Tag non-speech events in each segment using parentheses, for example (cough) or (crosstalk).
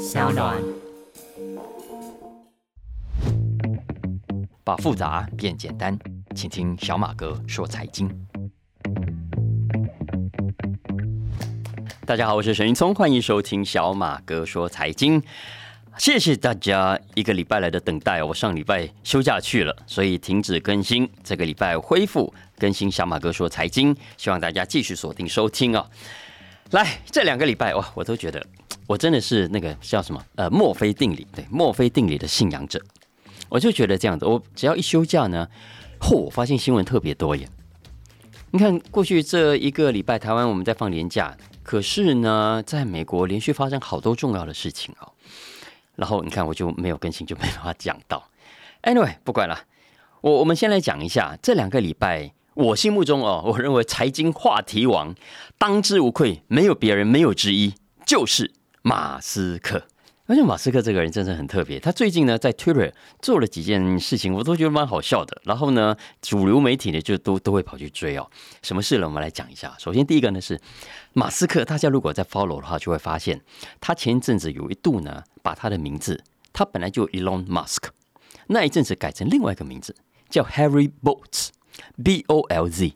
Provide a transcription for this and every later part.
小暖。把复杂变简单，请听小马哥说财经。大家好，我是沈云聪，欢迎收听小马哥说财经。谢谢大家一个礼拜来的等待，我上礼拜休假去了，所以停止更新。这个礼拜恢复更新，小马哥说财经，希望大家继续锁定收听啊。来，这两个礼拜哇，我都觉得我真的是那个叫什么呃墨菲定理，对墨菲定理的信仰者。我就觉得这样子，我只要一休假呢，嚯，我发现新闻特别多耶。你看过去这一个礼拜，台湾我们在放年假，可是呢，在美国连续发生好多重要的事情哦。然后你看，我就没有更新，就没办法讲到。Anyway，不管了，我我们先来讲一下这两个礼拜，我心目中哦，我认为财经话题王当之无愧，没有别人，没有之一，就是马斯克。而且马斯克这个人真的很特别，他最近呢在 Twitter 做了几件事情，我都觉得蛮好笑的。然后呢，主流媒体呢就都都会跑去追哦。什么事呢？我们来讲一下。首先第一个呢是马斯克，大家如果在 follow 的话，就会发现他前一阵子有一度呢把他的名字，他本来就 Elon Musk，那一阵子改成另外一个名字叫 Harry Bolt B O L Z，。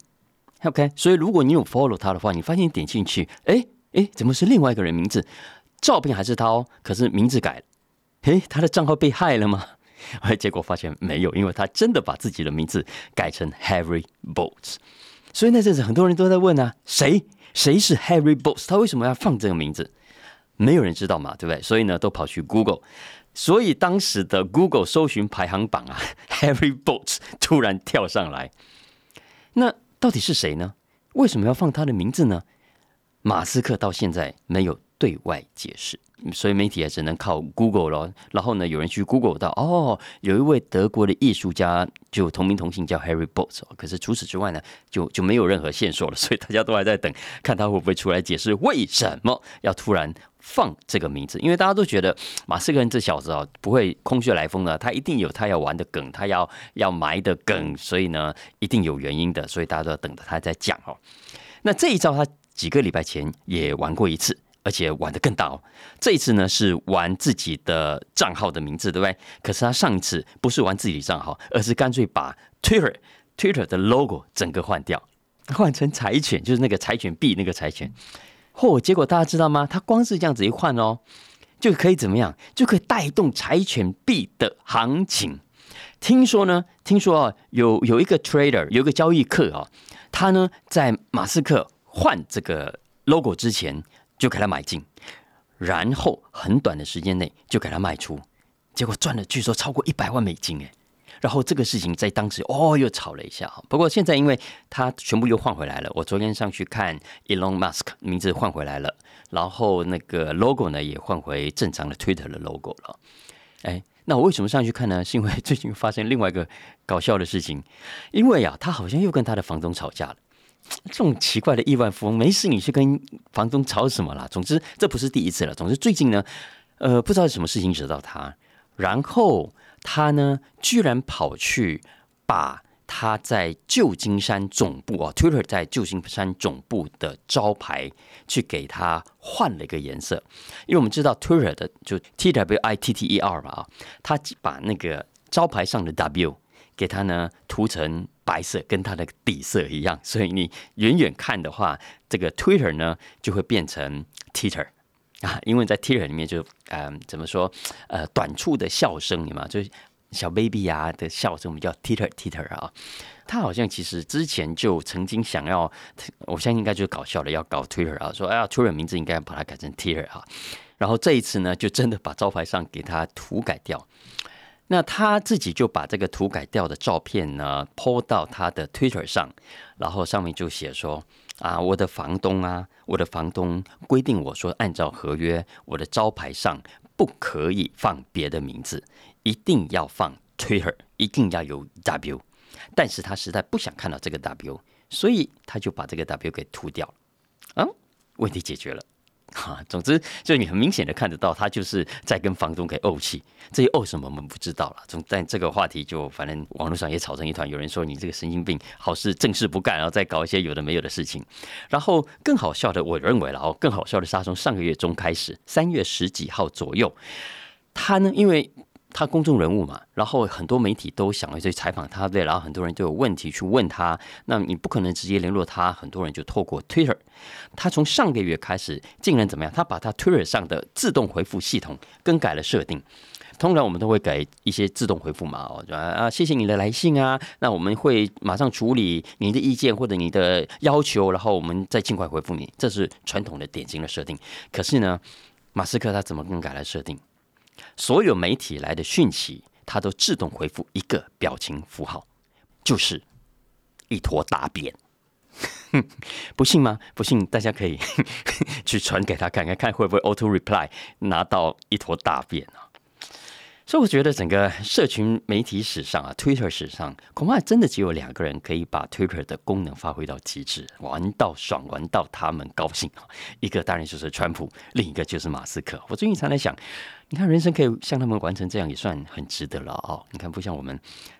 OK，所以如果你有 follow 他的话，你发现点进去，哎哎，怎么是另外一个人名字？照片还是他哦，可是名字改了。诶，他的账号被害了吗？(laughs) 结果发现没有，因为他真的把自己的名字改成 Harry Bolts。所以那阵子很多人都在问啊，谁谁是 Harry Bolts？他为什么要放这个名字？没有人知道嘛，对不对？所以呢，都跑去 Google。所以当时的 Google 搜寻排行榜啊，(laughs) Harry Bolts 突然跳上来。那到底是谁呢？为什么要放他的名字呢？马斯克到现在没有。对外解释，所以媒体也只能靠 Google 咯。然后呢，有人去 Google 到，哦，有一位德国的艺术家，就同名同姓叫 Harry Bolt。可是除此之外呢，就就没有任何线索了。(laughs) 所以大家都还在等，看他会不会出来解释为什么要突然放这个名字。因为大家都觉得马斯克这小子啊，不会空穴来风的，他一定有他要玩的梗，他要要埋的梗，所以呢，一定有原因的。所以大家都要等着他在讲哦。那这一招他几个礼拜前也玩过一次。而且玩的更大哦！这一次呢是玩自己的账号的名字，对不对？可是他上一次不是玩自己的账号，而是干脆把 Twitter Twitter 的 logo 整个换掉，换成柴犬，就是那个柴犬币那个柴犬。嚯！结果大家知道吗？他光是这样子一换哦，就可以怎么样？就可以带动柴犬币的行情。听说呢？听说啊，有有一个 trader，有一个交易客啊，他呢在马斯克换这个 logo 之前。就给他买进，然后很短的时间内就给他卖出，结果赚了据说超过一百万美金哎！然后这个事情在当时哦又吵了一下，不过现在因为他全部又换回来了，我昨天上去看 Elon Musk 名字换回来了，然后那个 logo 呢也换回正常的 Twitter 的 logo 了。哎，那我为什么上去看呢？是因为最近发生另外一个搞笑的事情，因为啊他好像又跟他的房东吵架了。这种奇怪的亿万富翁，没事你去跟房东吵什么啦？总之这不是第一次了。总之最近呢，呃，不知道什么事情惹到他，然后他呢居然跑去把他在旧金山总部啊，Twitter 在旧金山总部的招牌去给他换了一个颜色，因为我们知道 Twitter 的就 T W I T T E R 嘛啊，他把那个招牌上的 W 给他呢涂成。白色跟它的底色一样，所以你远远看的话，这个 Twitter 呢就会变成 Twitter 啊，因为在 Twitter 里面就嗯怎么说呃短促的笑声，你嘛就是小 baby 啊的笑声，我们叫 Twitter Twitter 啊。他好像其实之前就曾经想要，我相信应该就是搞笑的，要搞 Twitter 啊，说哎呀 Twitter 名字应该把它改成 Twitter 啊。然后这一次呢，就真的把招牌上给它涂改掉。那他自己就把这个涂改掉的照片呢，po 到他的 Twitter 上，然后上面就写说：啊，我的房东啊，我的房东规定我说，按照合约，我的招牌上不可以放别的名字，一定要放 Twitter，一定要有 W。但是他实在不想看到这个 W，所以他就把这个 W 给涂掉了。嗯，问题解决了。(laughs) 哈，总之，就你很明显的看得到，他就是在跟房东给怄气。至于怄什么，我们不知道了。总但这个话题就反正网络上也吵成一团。有人说你这个神经病，好事正事不干，然后再搞一些有的没有的事情。然后更好笑的，我认为了哦，更好笑的是，他从上个月中开始，三月十几号左右，他呢，因为。他公众人物嘛，然后很多媒体都想要去采访他，对，然后很多人都有问题去问他，那你不可能直接联络他，很多人就透过 Twitter。他从上个月开始，竟然怎么样？他把他 Twitter 上的自动回复系统更改了设定。通常我们都会给一些自动回复嘛，哦，啊，谢谢你的来信啊，那我们会马上处理你的意见或者你的要求，然后我们再尽快回复你。这是传统的典型的设定。可是呢，马斯克他怎么更改了设定？所有媒体来的讯息，它都自动回复一个表情符号，就是一坨大便。(laughs) 不信吗？不信，大家可以 (laughs) 去传给他看看，看会不会 auto reply 拿到一坨大便啊？所以我觉得整个社群媒体史上啊，Twitter 史上恐怕真的只有两个人可以把 Twitter 的功能发挥到极致，玩到爽，玩到他们高兴！一个当然就是川普，另一个就是马斯克。我最近常在想。你看，人生可以像他们完成这样，也算很值得了哦。你看，不像我们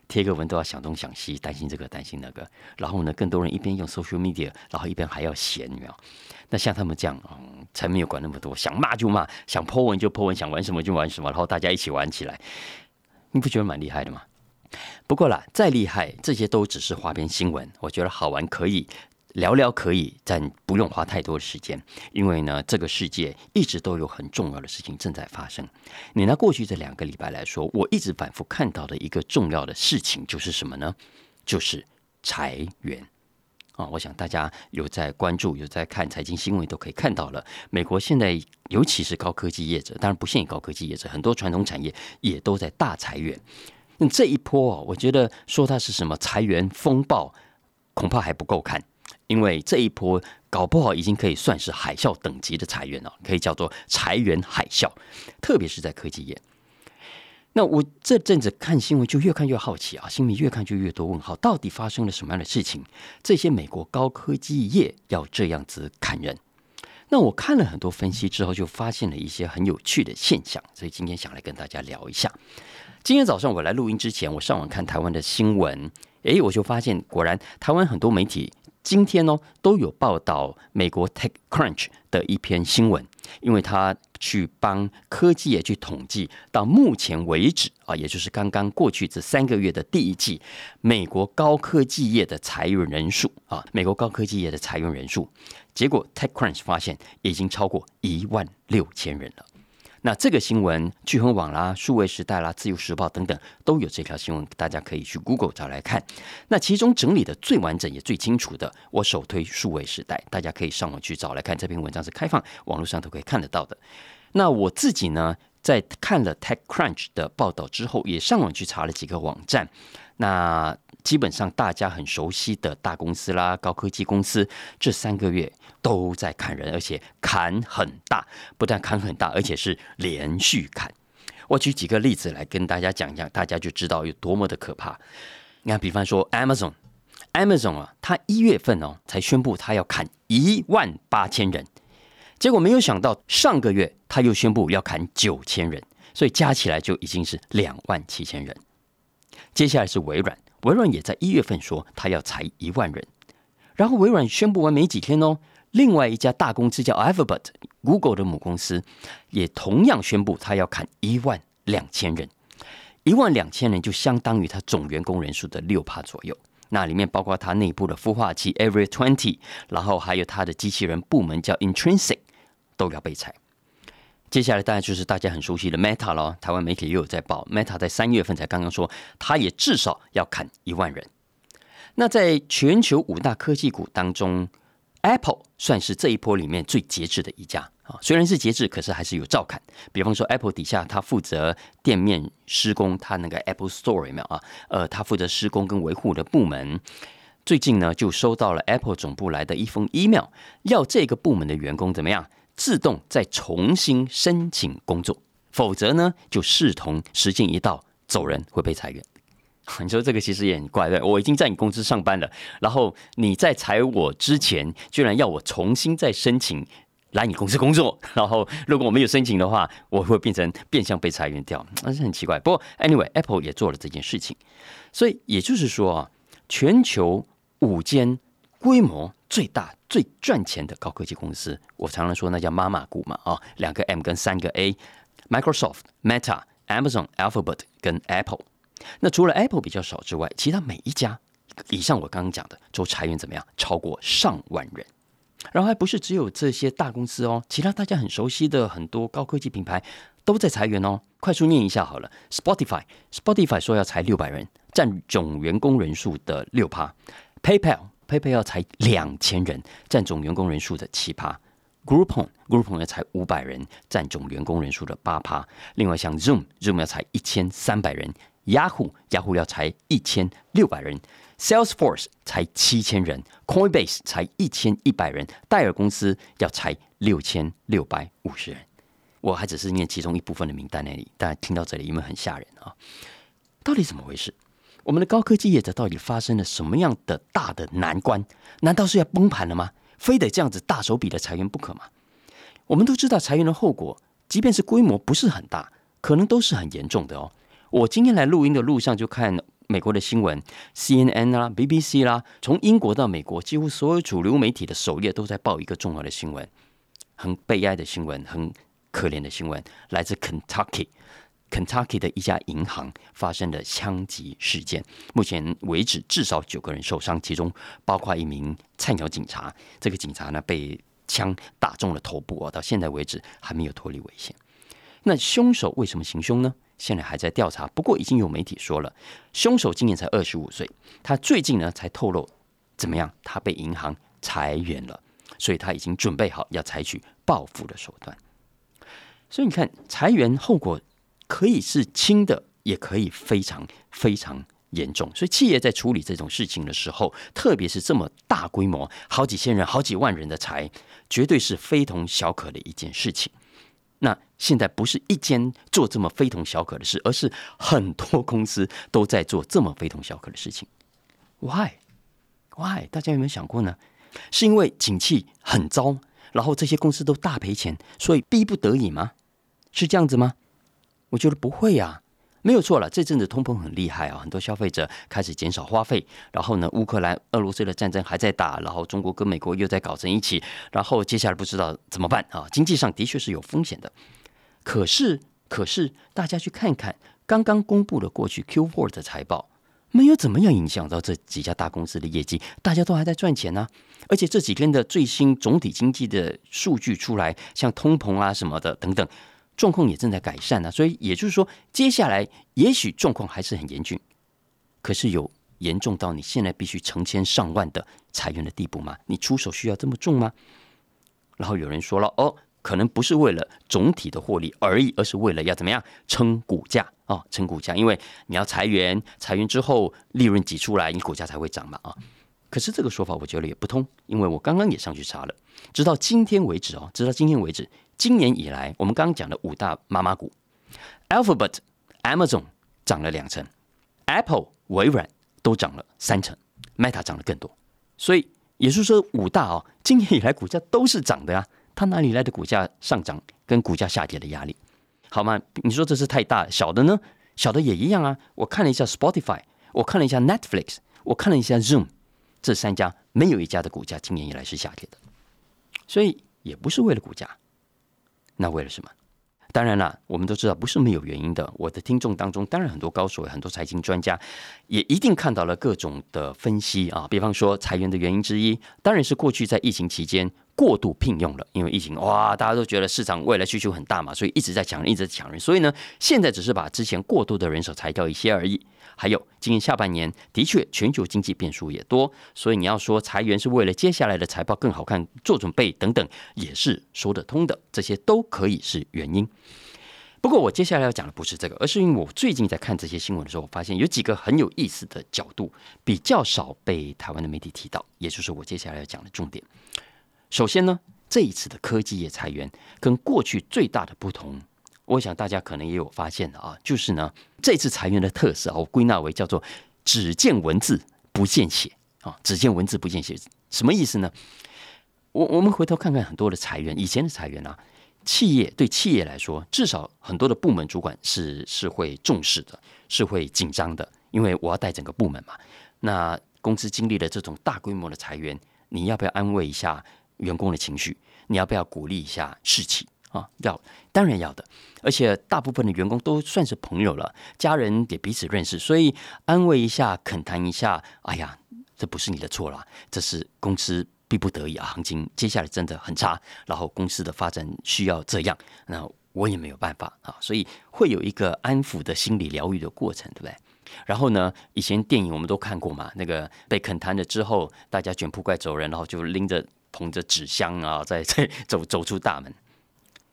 贴个文都要想东想西，担心这个担心那个，然后呢，更多人一边用 social media，然后一边还要闲，有没有？那像他们这样，嗯，才没有管那么多，想骂就骂，想 po 文就 po 文，想玩什么就玩什么，然后大家一起玩起来，你不觉得蛮厉害的吗？不过啦，再厉害，这些都只是花边新闻，我觉得好玩可以。聊聊可以，但不用花太多的时间，因为呢，这个世界一直都有很重要的事情正在发生。你拿过去这两个礼拜来说，我一直反复看到的一个重要的事情就是什么呢？就是裁员啊！我想大家有在关注、有在看财经新闻，都可以看到了。美国现在尤其是高科技业者，当然不限于高科技业者，很多传统产业也都在大裁员。那这一波，我觉得说它是什么裁员风暴，恐怕还不够看。因为这一波搞不好已经可以算是海啸等级的裁员了，可以叫做裁员海啸，特别是在科技业。那我这阵子看新闻就越看越好奇啊，心里越看就越多问号，到底发生了什么样的事情？这些美国高科技业要这样子砍人？那我看了很多分析之后，就发现了一些很有趣的现象，所以今天想来跟大家聊一下。今天早上我来录音之前，我上网看台湾的新闻，诶，我就发现果然台湾很多媒体。今天呢，都有报道美国 TechCrunch 的一篇新闻，因为他去帮科技业去统计，到目前为止啊，也就是刚刚过去这三个月的第一季，美国高科技业的裁员人数啊，美国高科技业的裁员人数，结果 TechCrunch 发现已经超过一万六千人了。那这个新闻，聚亨网啦、数位时代啦、自由时报等等都有这条新闻，大家可以去 Google 找来看。那其中整理的最完整也最清楚的，我首推数位时代，大家可以上网去找来看。这篇文章是开放网络上都可以看得到的。那我自己呢，在看了 TechCrunch 的报道之后，也上网去查了几个网站。那基本上大家很熟悉的大公司啦、高科技公司，这三个月都在砍人，而且砍很大，不但砍很大，而且是连续砍。我举几个例子来跟大家讲一讲，大家就知道有多么的可怕。你看，比方说 Amazon，Amazon 啊，它一月份哦才宣布它要砍一万八千人，结果没有想到上个月他又宣布要砍九千人，所以加起来就已经是两万七千人。接下来是微软。微软也在一月份说他要裁一万人，然后微软宣布完没几天哦，另外一家大公司叫 Alphabet，Google 的母公司，也同样宣布他要砍一万两千人，一万两千人就相当于他总员工人数的六趴左右，那里面包括他内部的孵化器 Every Twenty，然后还有他的机器人部门叫 Intrinsic，都要被裁。接下来当然就是大家很熟悉的 Meta 了，台湾媒体也有在报，Meta 在三月份才刚刚说，它也至少要砍一万人。那在全球五大科技股当中，Apple 算是这一波里面最节制的一家啊，虽然是节制，可是还是有照砍。比方说 Apple 底下，它负责店面施工，它那个 Apple Store 没有啊？呃，它负责施工跟维护的部门，最近呢就收到了 Apple 总部来的一封 email，要这个部门的员工怎么样？自动再重新申请工作，否则呢，就视同时间一到走人会被裁员。(laughs) 你说这个其实也很怪，对？我已经在你公司上班了，然后你在裁我之前，居然要我重新再申请来你公司工作，(laughs) 然后如果我没有申请的话，我会变成变相被裁员掉，那是很奇怪。不过，anyway，Apple 也做了这件事情，所以也就是说啊，全球五间规模最大、最赚钱的高科技公司，我常常说那叫妈妈股嘛啊，两个 M 跟三个 A，Microsoft、Meta、Amazon、Alphabet 跟 Apple。那除了 Apple 比较少之外，其他每一家以上我刚刚讲的，都裁员怎么样？超过上万人。然后还不是只有这些大公司哦，其他大家很熟悉的很多高科技品牌都在裁员哦。快速念一下好了，Spotify，Spotify 说要裁六百人，占总员工人数的六趴；PayPal，PayPal 要裁两千人，占总员工人数的七趴；Groupon，Groupon 要裁五百人，占总员工人数的八趴。另外像 Zoom，Zoom 要裁一千三百人；Yahoo，Yahoo 要裁一千六百人。Salesforce 才七千人，Coinbase 才一千一百人，戴尔公司要裁六千六百五十人。我还只是念其中一部分的名单那里，大家听到这里有没有很吓人啊？到底怎么回事？我们的高科技业者到底发生了什么样的大的难关？难道是要崩盘了吗？非得这样子大手笔的裁员不可吗？我们都知道裁员的后果，即便是规模不是很大，可能都是很严重的哦。我今天来录音的路上就看。美国的新闻，CNN 啦、BBC 啦，从英国到美国，几乎所有主流媒体的首页都在报一个重要的新闻，很悲哀的新闻，很可怜的新闻，来自 Kentucky Kentucky 的一家银行发生了枪击事件，目前为止至少九个人受伤，其中包括一名菜鸟警察，这个警察呢被枪打中了头部啊，到现在为止还没有脱离危险。那凶手为什么行凶呢？现在还在调查，不过已经有媒体说了，凶手今年才二十五岁，他最近呢才透露怎么样，他被银行裁员了，所以他已经准备好要采取报复的手段。所以你看，裁员后果可以是轻的，也可以非常非常严重。所以企业在处理这种事情的时候，特别是这么大规模、好几千人、好几万人的财，绝对是非同小可的一件事情。那现在不是一间做这么非同小可的事，而是很多公司都在做这么非同小可的事情。Why？Why？大家有没有想过呢？是因为景气很糟，然后这些公司都大赔钱，所以逼不得已吗？是这样子吗？我觉得不会呀。没有错了，这阵子通膨很厉害啊，很多消费者开始减少花费。然后呢，乌克兰、俄罗斯的战争还在打，然后中国跟美国又在搞成一起，然后接下来不知道怎么办啊？经济上的确是有风险的。可是，可是大家去看看刚刚公布的过去 Q4 的财报，没有怎么样影响到这几家大公司的业绩，大家都还在赚钱呢。而且这几天的最新总体经济的数据出来，像通膨啊什么的等等。状况也正在改善呢，所以也就是说，接下来也许状况还是很严峻，可是有严重到你现在必须成千上万的裁员的地步吗？你出手需要这么重吗？然后有人说了，哦，可能不是为了总体的获利而已，而是为了要怎么样撑股价啊，撑股价，因为你要裁员，裁员之后利润挤出来，你股价才会涨嘛啊。可是这个说法我觉得也不通，因为我刚刚也上去查了，直到今天为止哦，直到今天为止。今年以来，我们刚刚讲的五大妈妈股，Alphabet、Amazon 涨了两成，Apple、微软都涨了三成，Meta 涨得更多。所以也是说，五大哦，今年以来股价都是涨的呀。它哪里来的股价上涨跟股价下跌的压力？好吗？你说这是太大，小的呢？小的也一样啊。我看了一下 Spotify，我看了一下 Netflix，我看了一下 Zoom，这三家没有一家的股价今年以来是下跌的。所以也不是为了股价。那为了什么？当然了，我们都知道不是没有原因的。我的听众当中，当然很多高手，很多财经专家，也一定看到了各种的分析啊。比方说，裁员的原因之一，当然是过去在疫情期间过度聘用了，因为疫情哇，大家都觉得市场未来需求很大嘛，所以一直在抢人，一直在抢人。所以呢，现在只是把之前过度的人手裁掉一些而已。还有，今年下半年的确全球经济变数也多，所以你要说裁员是为了接下来的财报更好看做准备等等，也是说得通的，这些都可以是原因。不过我接下来要讲的不是这个，而是因为我最近在看这些新闻的时候，我发现有几个很有意思的角度，比较少被台湾的媒体提到，也就是我接下来要讲的重点。首先呢，这一次的科技业裁员跟过去最大的不同。我想大家可能也有发现的啊，就是呢，这次裁员的特色，我归纳为叫做只见文字不见血啊，只见文字不见血，什么意思呢？我我们回头看看很多的裁员，以前的裁员啊，企业对企业来说，至少很多的部门主管是是会重视的，是会紧张的，因为我要带整个部门嘛。那公司经历了这种大规模的裁员，你要不要安慰一下员工的情绪？你要不要鼓励一下士气啊？要，当然要的。而且大部分的员工都算是朋友了，家人也彼此认识，所以安慰一下，恳谈一下。哎呀，这不是你的错啦，这是公司逼不得已啊，行情接下来真的很差，然后公司的发展需要这样，那我也没有办法啊，所以会有一个安抚的心理疗愈的过程，对不对？然后呢，以前电影我们都看过嘛，那个被恳谈了之后，大家卷铺盖走人，然后就拎着捧着纸箱啊，(laughs) 在在走走出大门。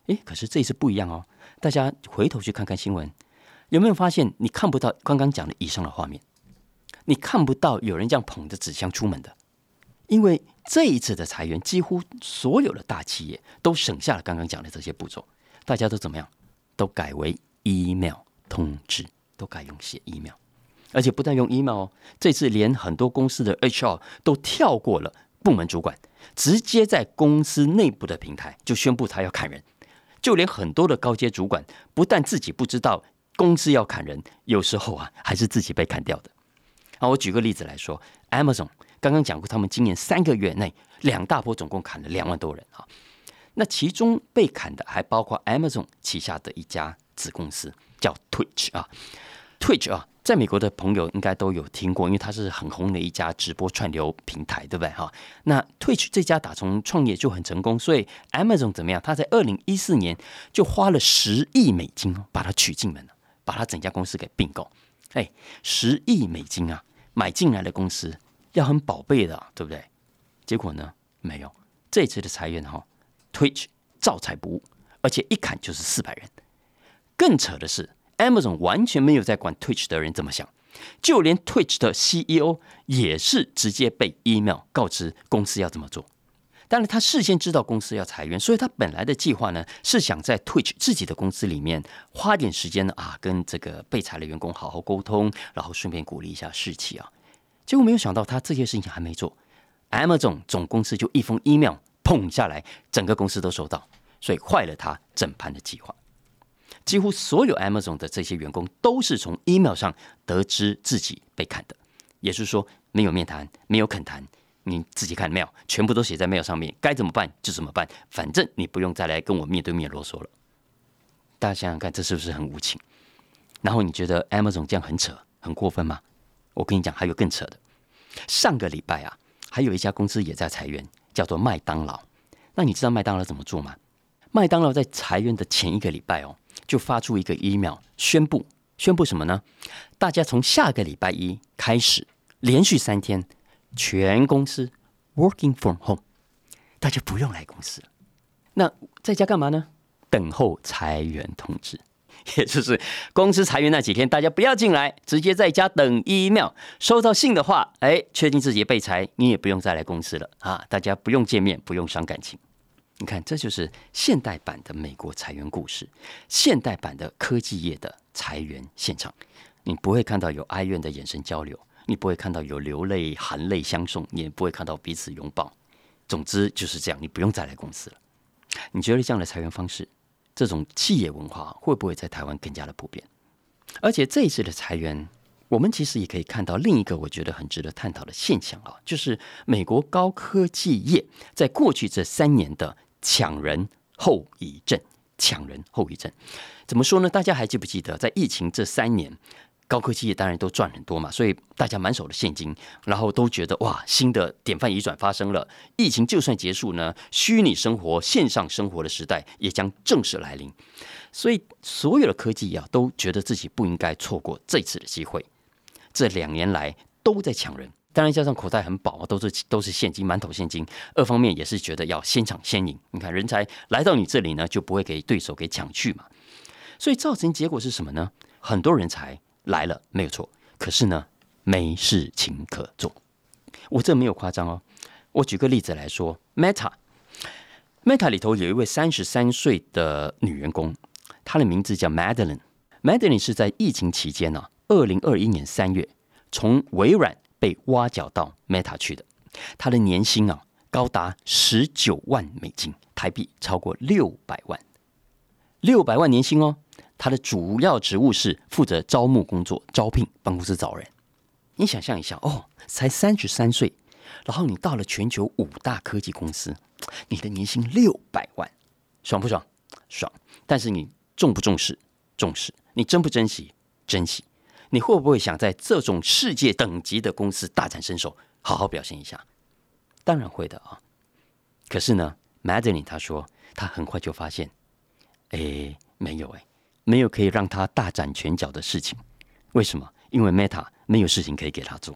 诶，可是这一次不一样哦。大家回头去看看新闻，有没有发现你看不到刚刚讲的以上的画面？你看不到有人这样捧着纸箱出门的，因为这一次的裁员，几乎所有的大企业都省下了刚刚讲的这些步骤。大家都怎么样？都改为 email 通知，都改用写 email，而且不但用 email 哦，这次连很多公司的 HR 都跳过了部门主管，直接在公司内部的平台就宣布他要砍人。就连很多的高阶主管，不但自己不知道公司要砍人，有时候啊还是自己被砍掉的。啊，我举个例子来说，Amazon 刚刚讲过，他们今年三个月内两大波总共砍了两万多人啊。那其中被砍的还包括 Amazon 旗下的一家子公司，叫 Twitch 啊，Twitch 啊。在美国的朋友应该都有听过，因为它是很红的一家直播串流平台，对不对？哈，那 Twitch 这家打从创业就很成功，所以 Amazon 怎么样？他在二零一四年就花了十亿美金，把它娶进门了，把它整家公司给并购。哎，十亿美金啊，买进来的公司要很宝贝的，对不对？结果呢，没有这次的裁员哈，Twitch 照裁不误，而且一砍就是四百人。更扯的是。Amazon 完全没有在管 Twitch 的人怎么想，就连 Twitch 的 CEO 也是直接被 email 告知公司要怎么做。当然，他事先知道公司要裁员，所以他本来的计划呢是想在 Twitch 自己的公司里面花点时间啊，跟这个被裁的员工好好沟通，然后顺便鼓励一下士气啊。结果没有想到，他这些事情还没做，Amazon 总公司就一封 email 砰下来，整个公司都收到，所以坏了他整盘的计划。几乎所有 Amazon 的这些员工都是从 email 上得知自己被砍的，也是说没有面谈，没有恳谈，你自己看 mail，全部都写在 mail 上面，该怎么办就怎么办，反正你不用再来跟我面对面啰嗦了。大家想想看，这是不是很无情？然后你觉得 Amazon 这样很扯、很过分吗？我跟你讲，还有更扯的。上个礼拜啊，还有一家公司也在裁员，叫做麦当劳。那你知道麦当劳怎么做吗？麦当劳在裁员的前一个礼拜哦。就发出一个 email 宣布，宣布什么呢？大家从下个礼拜一开始，连续三天，全公司 working from home，大家不用来公司。那在家干嘛呢？等候裁员通知，(laughs) 也就是公司裁员那几天，大家不要进来，直接在家等 email。收到信的话，哎，确定自己被裁，你也不用再来公司了啊！大家不用见面，不用伤感情。你看，这就是现代版的美国裁员故事，现代版的科技业的裁员现场。你不会看到有哀怨的眼神交流，你不会看到有流泪含泪相送，你也不会看到彼此拥抱。总之就是这样，你不用再来公司了。你觉得这样的裁员方式，这种企业文化会不会在台湾更加的普遍？而且这一次的裁员，我们其实也可以看到另一个我觉得很值得探讨的现象啊，就是美国高科技业在过去这三年的。抢人后遗症，抢人后遗症，怎么说呢？大家还记不记得，在疫情这三年，高科技当然都赚很多嘛，所以大家满手的现金，然后都觉得哇，新的典范移转发生了。疫情就算结束呢，虚拟生活、线上生活的时代也将正式来临。所以，所有的科技啊，都觉得自己不应该错过这次的机会。这两年来都在抢人。当然，加上口袋很饱，都是都是现金，满头现金。二方面也是觉得要先抢先赢。你看，人才来到你这里呢，就不会给对手给抢去嘛。所以造成结果是什么呢？很多人才来了，没有错。可是呢，没事情可做。我这没有夸张哦。我举个例子来说，Meta，Meta 里头有一位三十三岁的女员工，她的名字叫 Madeline。Madeline 是在疫情期间呢，二零二一年三月从微软。被挖角到 Meta 去的，他的年薪啊高达十九万美金，台币超过六百万，六百万年薪哦。他的主要职务是负责招募工作、招聘、帮公司找人。你想象一下哦，才三十三岁，然后你到了全球五大科技公司，你的年薪六百万，爽不爽？爽。但是你重不重视？重视。你珍不珍惜？珍惜。你会不会想在这种世界等级的公司大展身手，好好表现一下？当然会的啊。可是呢，Madly 他说，他很快就发现，哎，没有哎，没有可以让他大展拳脚的事情。为什么？因为 Meta 没有事情可以给他做。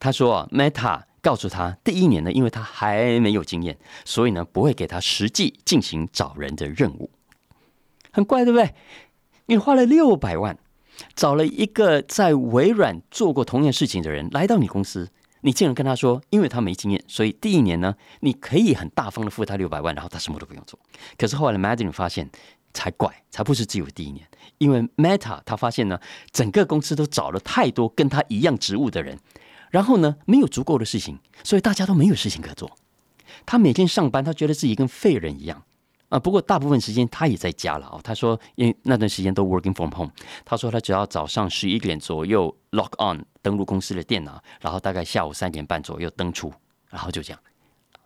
他说，Meta 告诉他，第一年呢，因为他还没有经验，所以呢，不会给他实际进行找人的任务。很怪，对不对？你花了六百万，找了一个在微软做过同样事情的人来到你公司，你竟然跟他说，因为他没经验，所以第一年呢，你可以很大方的付他六百万，然后他什么都不用做。可是后来 m a d i n 发现。才怪，才不是只有第一年，因为 Meta 他发现呢，整个公司都找了太多跟他一样职务的人，然后呢，没有足够的事情，所以大家都没有事情可做。他每天上班，他觉得自己跟废人一样啊。不过大部分时间他也在家了哦。他说，因为那段时间都 working from home，他说他只要早上十一点左右 log on 登录公司的电脑，然后大概下午三点半左右登出，然后就这样，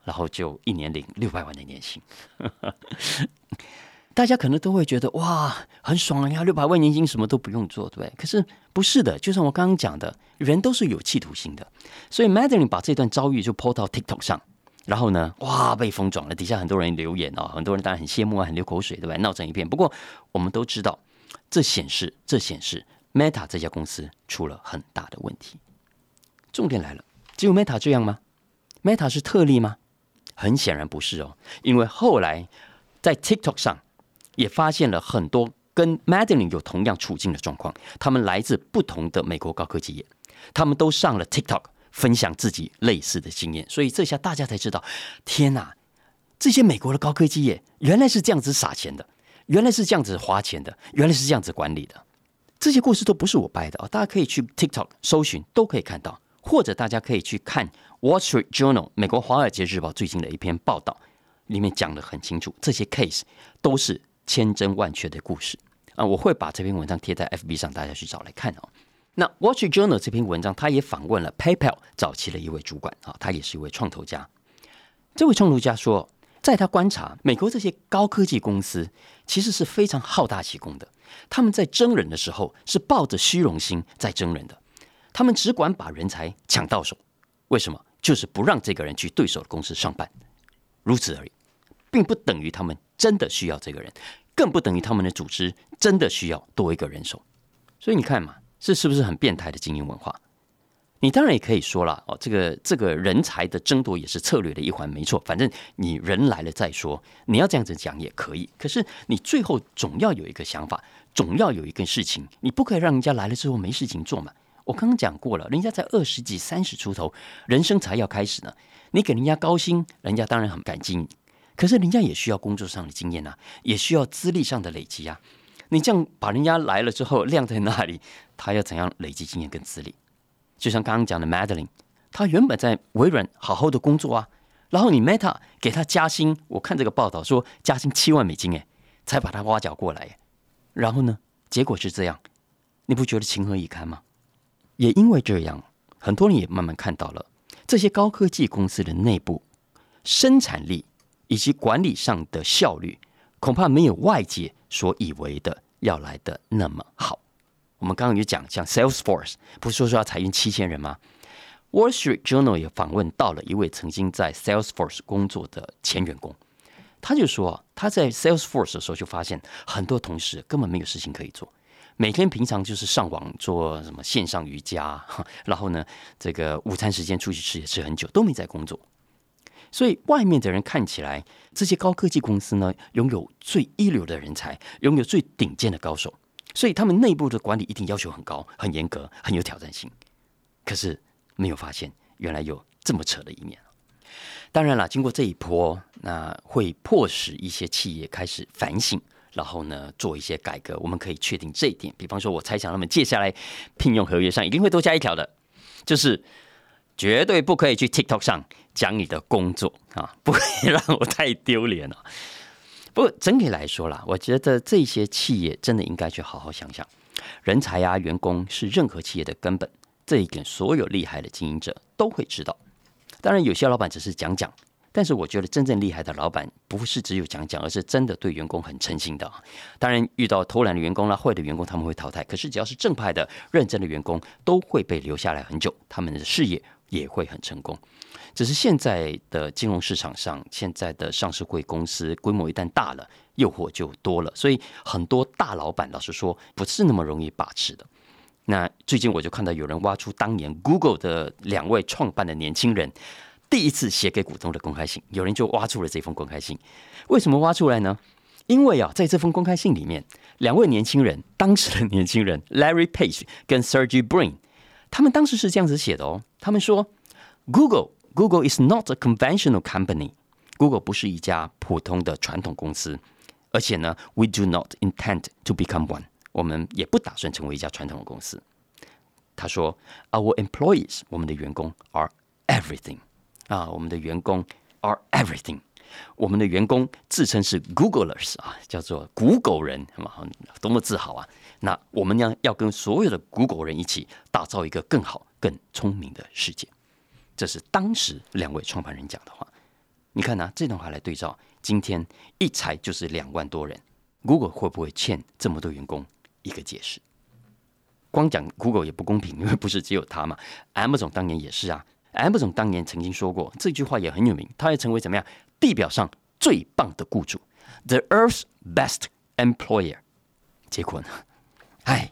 然后就一年领六百万的年薪。(laughs) 大家可能都会觉得哇，很爽呀，六百万年薪什么都不用做，对不对？可是不是的，就像我刚刚讲的，人都是有企图心的。所以 Madeline 把这段遭遇就 po 到 TikTok 上，然后呢，哇，被封装了，底下很多人留言哦，很多人当然很羡慕啊，很流口水，对不对？闹成一片。不过我们都知道，这显示，这显示 Meta 这家公司出了很大的问题。重点来了，只有 Meta 这样吗？Meta 是特例吗？很显然不是哦，因为后来在 TikTok 上。也发现了很多跟 Madeline 有同样处境的状况，他们来自不同的美国高科技业，他们都上了 TikTok 分享自己类似的经验，所以这下大家才知道，天哪，这些美国的高科技业原来是这样子撒钱的，原来是这样子花钱的，原来是这样子管理的。这些故事都不是我掰的啊，大家可以去 TikTok 搜寻，都可以看到，或者大家可以去看 Wall Street Journal 美国华尔街日报最近的一篇报道，里面讲的很清楚，这些 case 都是。千真万确的故事啊！我会把这篇文章贴在 FB 上，大家去找来看哦。那《Watch Journal》这篇文章，他也访问了 PayPal 早期的一位主管啊，他也是一位创投家。这位创投家说，在他观察，美国这些高科技公司其实是非常好大喜功的。他们在征人的时候是抱着虚荣心在征人的，他们只管把人才抢到手。为什么？就是不让这个人去对手的公司上班，如此而已。并不等于他们真的需要这个人，更不等于他们的组织真的需要多一个人手。所以你看嘛，这是不是很变态的经营文化？你当然也可以说了哦，这个这个人才的争夺也是策略的一环，没错。反正你人来了再说，你要这样子讲也可以。可是你最后总要有一个想法，总要有一个事情，你不可以让人家来了之后没事情做嘛。我刚刚讲过了，人家在二十几、三十出头，人生才要开始呢。你给人家高薪，人家当然很感激你。可是人家也需要工作上的经验啊，也需要资历上的累积啊。你这样把人家来了之后晾在那里，(laughs) 他要怎样累积经验跟资历？就像刚刚讲的 Madeline，他原本在微软好好的工作啊，然后你 Meta 给他加薪，我看这个报道说加薪七万美金哎，才把他挖角过来。然后呢，结果是这样，你不觉得情何以堪吗？也因为这样，很多人也慢慢看到了这些高科技公司的内部生产力。以及管理上的效率，恐怕没有外界所以为的要来的那么好。我们刚刚有讲，像 Salesforce 不是说说要裁员七千人吗？Wall Street Journal 也访问到了一位曾经在 Salesforce 工作的前员工，他就说他在 Salesforce 的时候就发现很多同事根本没有事情可以做，每天平常就是上网做什么线上瑜伽，然后呢，这个午餐时间出去吃也吃很久，都没在工作。所以外面的人看起来，这些高科技公司呢，拥有最一流的人才，拥有最顶尖的高手，所以他们内部的管理一定要求很高、很严格、很有挑战性。可是没有发现，原来有这么扯的一面。当然了，经过这一波，那会迫使一些企业开始反省，然后呢，做一些改革。我们可以确定这一点。比方说，我猜想他们接下来聘用合约上一定会多加一条的，就是绝对不可以去 TikTok 上讲你的工作啊，(laughs) 不可以让我太丢脸了。不过整体来说啦，我觉得这些企业真的应该去好好想想，人才呀、员工是任何企业的根本，这一点所有厉害的经营者都会知道。当然，有些老板只是讲讲。但是我觉得真正厉害的老板不是只有讲讲，而是真的对员工很诚心的。当然，遇到偷懒的员工啦、坏的员工，他们会淘汰。可是只要是正派的、认真的员工，都会被留下来很久，他们的事业也会很成功。只是现在的金融市场上，现在的上市会公司规模一旦大了，诱惑就多了，所以很多大老板老实说不是那么容易把持的。那最近我就看到有人挖出当年 Google 的两位创办的年轻人。第一次写给股东的公开信，有人就挖出了这封公开信。为什么挖出来呢？因为啊，在这封公开信里面，两位年轻人，当时的年轻人 Larry Page 跟 Sergey Brin，他们当时是这样子写的哦。他们说，Google Google is not a conventional company。Google 不是一家普通的传统公司，而且呢，We do not intend to become one。我们也不打算成为一家传统的公司。他说，Our employees，我们的员工 are everything。啊，我们的员工 are everything。 我们的员工自称是 Googlers 啊，叫做谷狗人，是吗？多么自豪啊！那我们要要跟所有的谷狗人一起打造一个更好、更聪明的世界。这是当时两位创办人讲的话。你看拿这段话来对照，今天一裁就是两万多人，Google 会不会欠这么多员工一个解释？光讲 Google 也不公平，因为不是只有他嘛 M 总当年也是啊。，M 总当年曾经说过这句话也很有名，他也成为怎么样？地表上最棒的雇主，The Earth's best employer。结果呢？哎，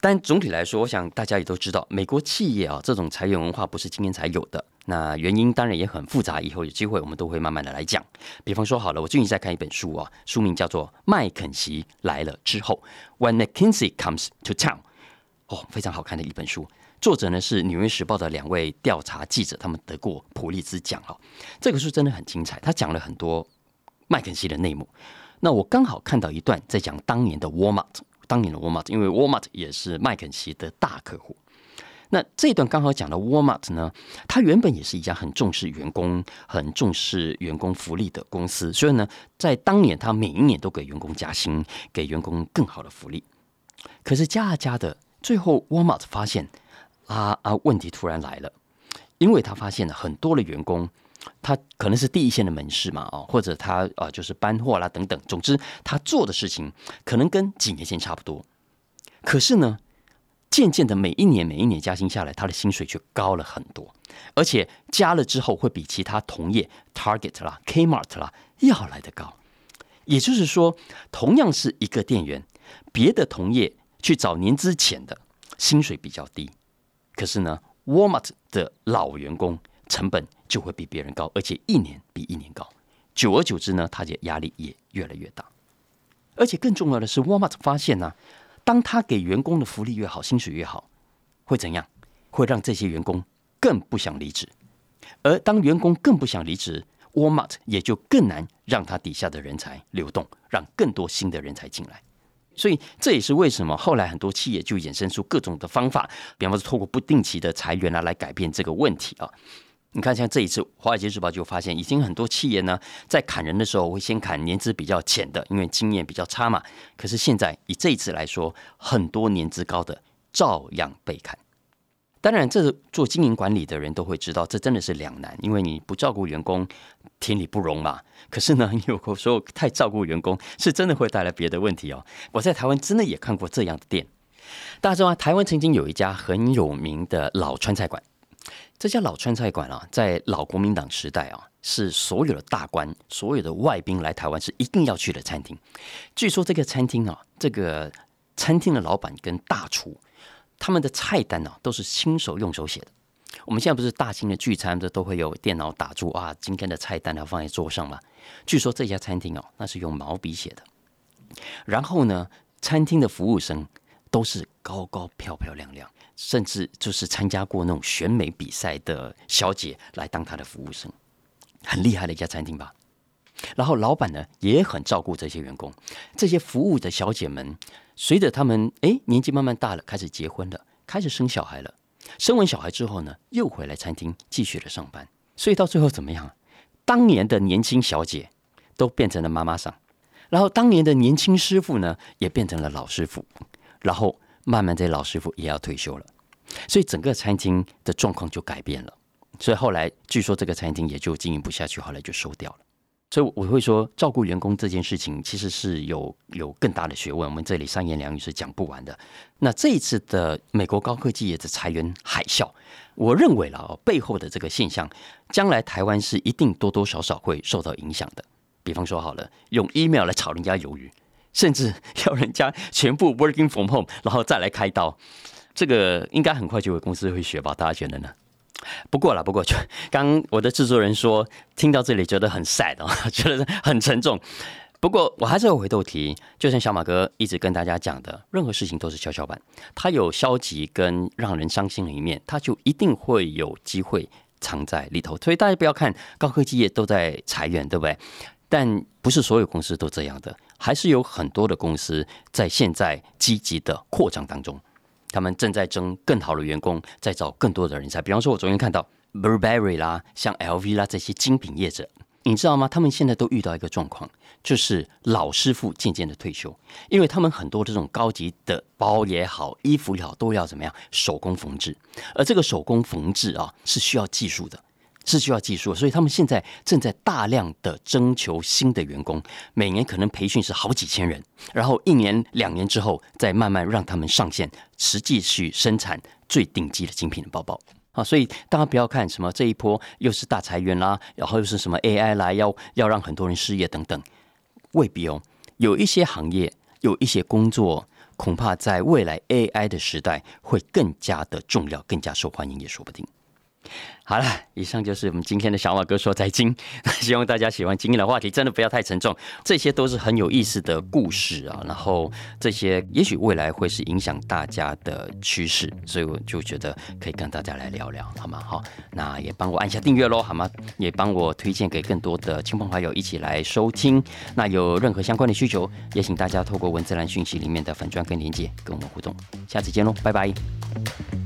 但总体来说，我想大家也都知道，美国企业啊，这种裁员文化不是今天才有的。那原因当然也很复杂，以后有机会我们都会慢慢的来讲。比方说，好了，我最近在看一本书啊，书名叫做《麦肯锡来了之后》，When McKinsey Comes to Town。哦，非常好看的一本书。作者呢是《纽约时报》的两位调查记者，他们得过普利兹奖哦。这个书真的很精彩，他讲了很多麦肯锡的内幕。那我刚好看到一段在讲当年的 Walmart，当年的 Walmart，因为 Walmart 也是麦肯锡的大客户。那这一段刚好讲到 Walmart 呢，它原本也是一家很重视员工、很重视员工福利的公司，所以呢，在当年他每一年都给员工加薪，给员工更好的福利。可是加啊加的，最后 Walmart 发现。啊啊！问题突然来了，因为他发现了很多的员工，他可能是第一线的门市嘛，哦，或者他啊就是搬货啦等等，总之他做的事情可能跟几年前差不多。可是呢，渐渐的每一年每一年加薪下来，他的薪水却高了很多，而且加了之后会比其他同业 Target 啦、Kmart 啦要来的高。也就是说，同样是一个店员，别的同业去找年资浅的，薪水比较低。可是呢，Walmart 的老员工成本就会比别人高，而且一年比一年高。久而久之呢，他的压力也越来越大。而且更重要的是，Walmart 发现呢，当他给员工的福利越好，薪水越好，会怎样？会让这些员工更不想离职。而当员工更不想离职，Walmart 也就更难让他底下的人才流动，让更多新的人才进来。所以这也是为什么后来很多企业就衍生出各种的方法，比方说透过不定期的裁员啊，来改变这个问题啊。你看，像这一次《华尔街日报》就发现，已经很多企业呢，在砍人的时候会先砍年资比较浅的，因为经验比较差嘛。可是现在以这一次来说，很多年资高的照样被砍。当然，这做经营管理的人都会知道，这真的是两难，因为你不照顾员工，天理不容嘛。可是呢，你 (laughs) 有时候太照顾员工，是真的会带来别的问题哦。我在台湾真的也看过这样的店。大家知道，台湾曾经有一家很有名的老川菜馆，这家老川菜馆啊，在老国民党时代啊，是所有的大官、所有的外宾来台湾是一定要去的餐厅。据说这个餐厅啊，这个餐厅的老板跟大厨。他们的菜单呢，都是亲手用手写的。我们现在不是大型的聚餐，这都会有电脑打住啊，今天的菜单要放在桌上嘛。据说这家餐厅哦，那是用毛笔写的。然后呢，餐厅的服务生都是高高漂漂亮亮，甚至就是参加过那种选美比赛的小姐来当他的服务生，很厉害的一家餐厅吧。然后老板呢也很照顾这些员工，这些服务的小姐们。随着他们哎年纪慢慢大了，开始结婚了，开始生小孩了，生完小孩之后呢，又回来餐厅继续的上班。所以到最后怎么样？当年的年轻小姐都变成了妈妈桑，然后当年的年轻师傅呢，也变成了老师傅，然后慢慢这些老师傅也要退休了，所以整个餐厅的状况就改变了。所以后来据说这个餐厅也就经营不下去，后来就收掉了。所以我会说，照顾员工这件事情其实是有有更大的学问，我们这里三言两语是讲不完的。那这一次的美国高科技业的裁员海啸，我认为了哦，背后的这个现象，将来台湾是一定多多少少会受到影响的。比方说好了，用 email 来炒人家鱿鱼，甚至 (laughs) 要人家全部 working from home，然后再来开刀，这个应该很快就有公司会学吧？大家觉得呢？不过了，不过就刚我的制作人说，听到这里觉得很 sad 哦，(laughs) 觉得很沉重。不过我还是要回头提，就像小马哥一直跟大家讲的，任何事情都是跷跷板，它有消极跟让人伤心的一面，它就一定会有机会藏在里头。所以大家不要看高科技业都在裁员，对不对？但不是所有公司都这样的，还是有很多的公司在现在积极的扩张当中。他们正在争更好的员工，在找更多的人才。比方说，我昨天看到 Burberry 啦，像 LV 啦这些精品业者，你知道吗？他们现在都遇到一个状况，就是老师傅渐渐的退休，因为他们很多这种高级的包也好，衣服也好，都要怎么样手工缝制，而这个手工缝制啊，是需要技术的。是需要技术，所以他们现在正在大量的征求新的员工，每年可能培训是好几千人，然后一年两年之后再慢慢让他们上线，实际去生产最顶级的精品的包包。啊，所以大家不要看什么这一波又是大裁员啦，然后又是什么 AI 来要要让很多人失业等等，未必哦。有一些行业，有一些工作，恐怕在未来 AI 的时代会更加的重要，更加受欢迎也说不定。好了，以上就是我们今天的小马哥说财经。(laughs) 希望大家喜欢今天的话题，真的不要太沉重。这些都是很有意思的故事啊，然后这些也许未来会是影响大家的趋势，所以我就觉得可以跟大家来聊聊，好吗？好，那也帮我按下订阅喽，好吗？也帮我推荐给更多的亲朋好友一起来收听。那有任何相关的需求，也请大家透过文字栏讯息里面的粉砖跟连接跟我们互动。下次见喽，拜拜。